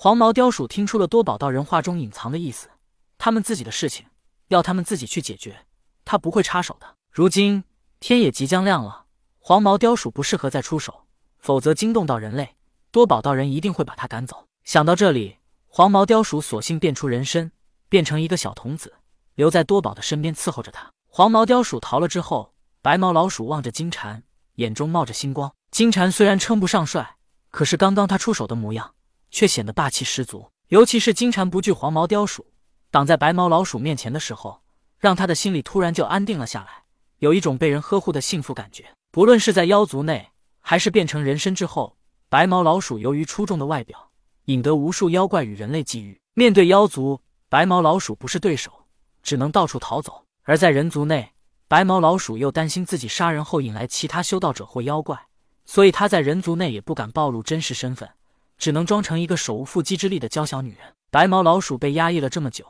黄毛雕鼠听出了多宝道人话中隐藏的意思，他们自己的事情要他们自己去解决，他不会插手的。如今天也即将亮了，黄毛雕鼠不适合再出手，否则惊动到人类，多宝道人一定会把他赶走。想到这里，黄毛雕鼠索性变出人身，变成一个小童子，留在多宝的身边伺候着他。黄毛雕鼠逃了之后，白毛老鼠望着金蝉，眼中冒着星光。金蝉虽然称不上帅，可是刚刚他出手的模样却显得霸气十足。尤其是金蝉不惧黄毛雕鼠，挡在白毛老鼠面前的时候，让他的心里突然就安定了下来，有一种被人呵护的幸福感觉。不论是在妖族内，还是变成人身之后，白毛老鼠由于出众的外表。引得无数妖怪与人类觊觎。面对妖族，白毛老鼠不是对手，只能到处逃走；而在人族内，白毛老鼠又担心自己杀人后引来其他修道者或妖怪，所以他在人族内也不敢暴露真实身份，只能装成一个手无缚鸡之力的娇小女人。白毛老鼠被压抑了这么久，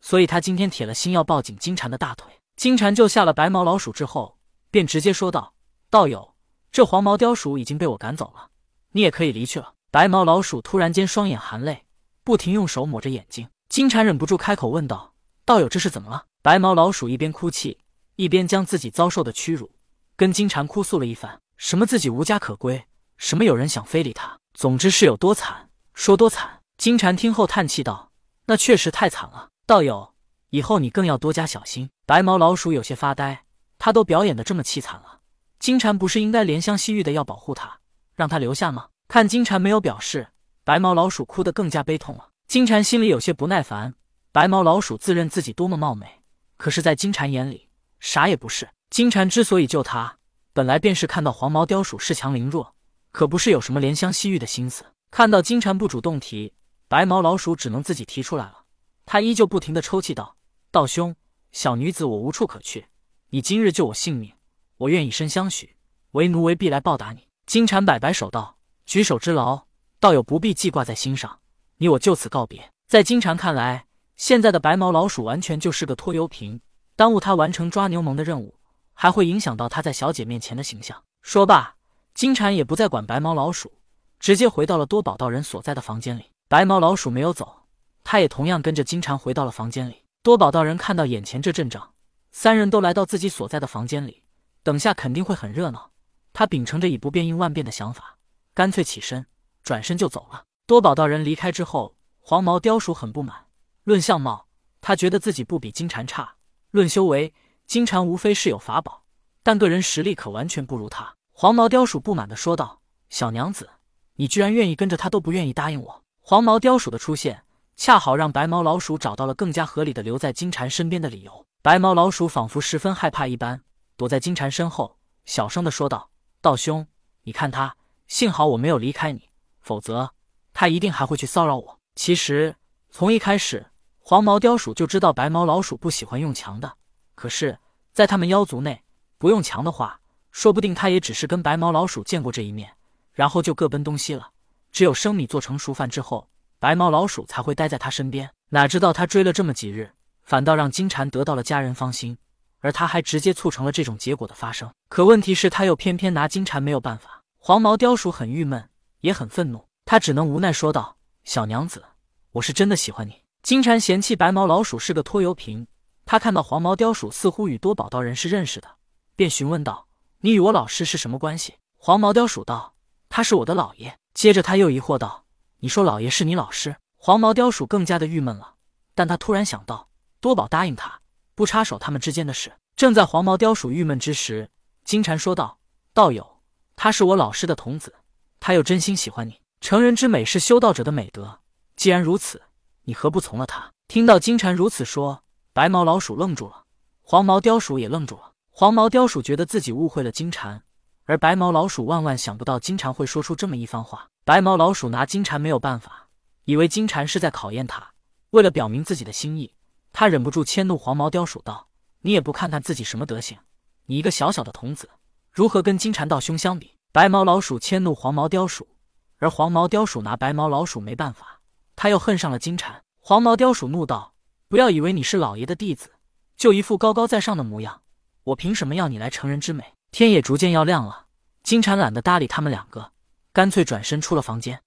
所以他今天铁了心要抱紧金蝉的大腿。金蝉救下了白毛老鼠之后，便直接说道：“道友，这黄毛雕鼠已经被我赶走了，你也可以离去了。”白毛老鼠突然间双眼含泪，不停用手抹着眼睛。金蝉忍不住开口问道：“道友，这是怎么了？”白毛老鼠一边哭泣，一边将自己遭受的屈辱跟金蝉哭诉了一番。什么自己无家可归，什么有人想非礼他，总之是有多惨说多惨。金蝉听后叹气道：“那确实太惨了，道友，以后你更要多加小心。”白毛老鼠有些发呆，他都表演的这么凄惨了，金蝉不是应该怜香惜玉的要保护他，让他留下吗？看金蝉没有表示，白毛老鼠哭得更加悲痛了。金蝉心里有些不耐烦。白毛老鼠自认自己多么貌美，可是，在金蝉眼里啥也不是。金蝉之所以救他，本来便是看到黄毛雕鼠恃强凌弱，可不是有什么怜香惜玉的心思。看到金蝉不主动提，白毛老鼠只能自己提出来了。他依旧不停地抽泣道：“道兄，小女子我无处可去，你今日救我性命，我愿以身相许，为奴为婢来报答你。”金蝉摆摆手道。举手之劳，道友不必记挂在心上。你我就此告别。在金蝉看来，现在的白毛老鼠完全就是个拖油瓶，耽误他完成抓牛虻的任务，还会影响到他在小姐面前的形象。说罢，金蝉也不再管白毛老鼠，直接回到了多宝道人所在的房间里。白毛老鼠没有走，他也同样跟着金蝉回到了房间里。多宝道人看到眼前这阵仗，三人都来到自己所在的房间里，等下肯定会很热闹。他秉承着以不变应万变的想法。干脆起身，转身就走了。多宝道人离开之后，黄毛雕鼠很不满。论相貌，他觉得自己不比金蝉差；论修为，金蝉无非是有法宝，但个人实力可完全不如他。黄毛雕鼠不满地说道：“小娘子，你居然愿意跟着他，都不愿意答应我。”黄毛雕鼠的出现，恰好让白毛老鼠找到了更加合理的留在金蝉身边的理由。白毛老鼠仿佛十分害怕一般，躲在金蝉身后，小声地说道：“道兄，你看他。”幸好我没有离开你，否则他一定还会去骚扰我。其实从一开始，黄毛雕鼠就知道白毛老鼠不喜欢用强的。可是，在他们妖族内，不用强的话，说不定他也只是跟白毛老鼠见过这一面，然后就各奔东西了。只有生米做成熟饭之后，白毛老鼠才会待在他身边。哪知道他追了这么几日，反倒让金蝉得到了家人芳心，而他还直接促成了这种结果的发生。可问题是，他又偏偏拿金蝉没有办法。黄毛雕鼠很郁闷，也很愤怒，他只能无奈说道：“小娘子，我是真的喜欢你。”金蝉嫌弃白毛老鼠是个拖油瓶，他看到黄毛雕鼠似乎与多宝道人是认识的，便询问道：“你与我老师是什么关系？”黄毛雕鼠道：“他是我的老爷。”接着他又疑惑道：“你说老爷是你老师？”黄毛雕鼠更加的郁闷了，但他突然想到，多宝答应他不插手他们之间的事。正在黄毛雕鼠郁闷之时，金蝉说道：“道友。”他是我老师的童子，他又真心喜欢你。成人之美是修道者的美德，既然如此，你何不从了他？听到金蝉如此说，白毛老鼠愣住了，黄毛雕鼠也愣住了。黄毛雕鼠觉得自己误会了金蝉，而白毛老鼠万万想不到金蝉会说出这么一番话。白毛老鼠拿金蝉没有办法，以为金蝉是在考验他。为了表明自己的心意，他忍不住迁怒黄毛雕鼠道：“你也不看看自己什么德行，你一个小小的童子。”如何跟金蝉道兄相比？白毛老鼠迁怒黄毛雕鼠，而黄毛雕鼠拿白毛老鼠没办法，他又恨上了金蝉。黄毛雕鼠怒道：“不要以为你是老爷的弟子，就一副高高在上的模样，我凭什么要你来成人之美？”天也逐渐要亮了，金蝉懒得搭理他们两个，干脆转身出了房间。